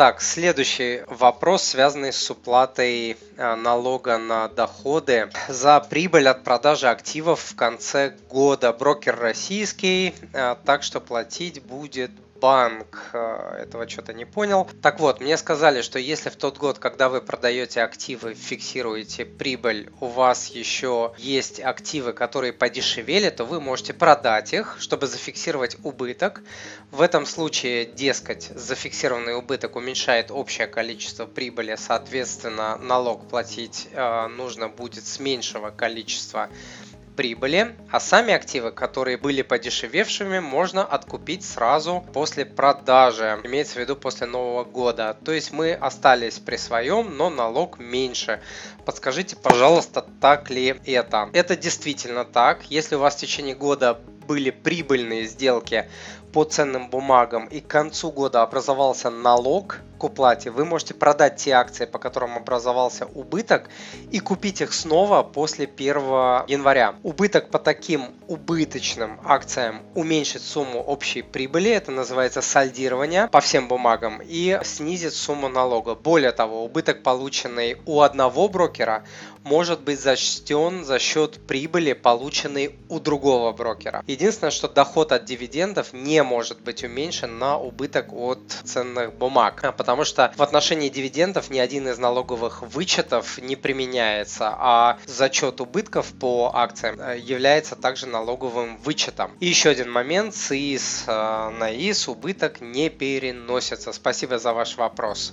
Так, следующий вопрос, связанный с уплатой э, налога на доходы за прибыль от продажи активов в конце года. Брокер российский, э, так что платить будет банк э, этого что-то не понял. Так вот, мне сказали, что если в тот год, когда вы продаете активы, фиксируете прибыль, у вас еще есть активы, которые подешевели, то вы можете продать их, чтобы зафиксировать убыток. В этом случае, дескать, зафиксированный убыток уменьшает общее количество прибыли, соответственно, налог платить э, нужно будет с меньшего количества прибыли, а сами активы, которые были подешевевшими, можно откупить сразу после продажи, имеется в виду после Нового года. То есть мы остались при своем, но налог меньше. Подскажите, пожалуйста, так ли это? Это действительно так. Если у вас в течение года были прибыльные сделки по ценным бумагам и к концу года образовался налог к уплате, вы можете продать те акции, по которым образовался убыток, и купить их снова после 1 января. Убыток по таким убыточным акциям уменьшит сумму общей прибыли, это называется сальдирование по всем бумагам, и снизит сумму налога. Более того, убыток, полученный у одного брокера, может быть зачтен за счет прибыли, полученной у другого брокера. Единственное, что доход от дивидендов не может быть уменьшен на убыток от ценных бумаг, потому что в отношении дивидендов ни один из налоговых вычетов не применяется, а зачет убытков по акциям э, является также налоговым вычетом. И еще один момент, с э, на ИИС убыток не переносится. Спасибо за ваш вопрос.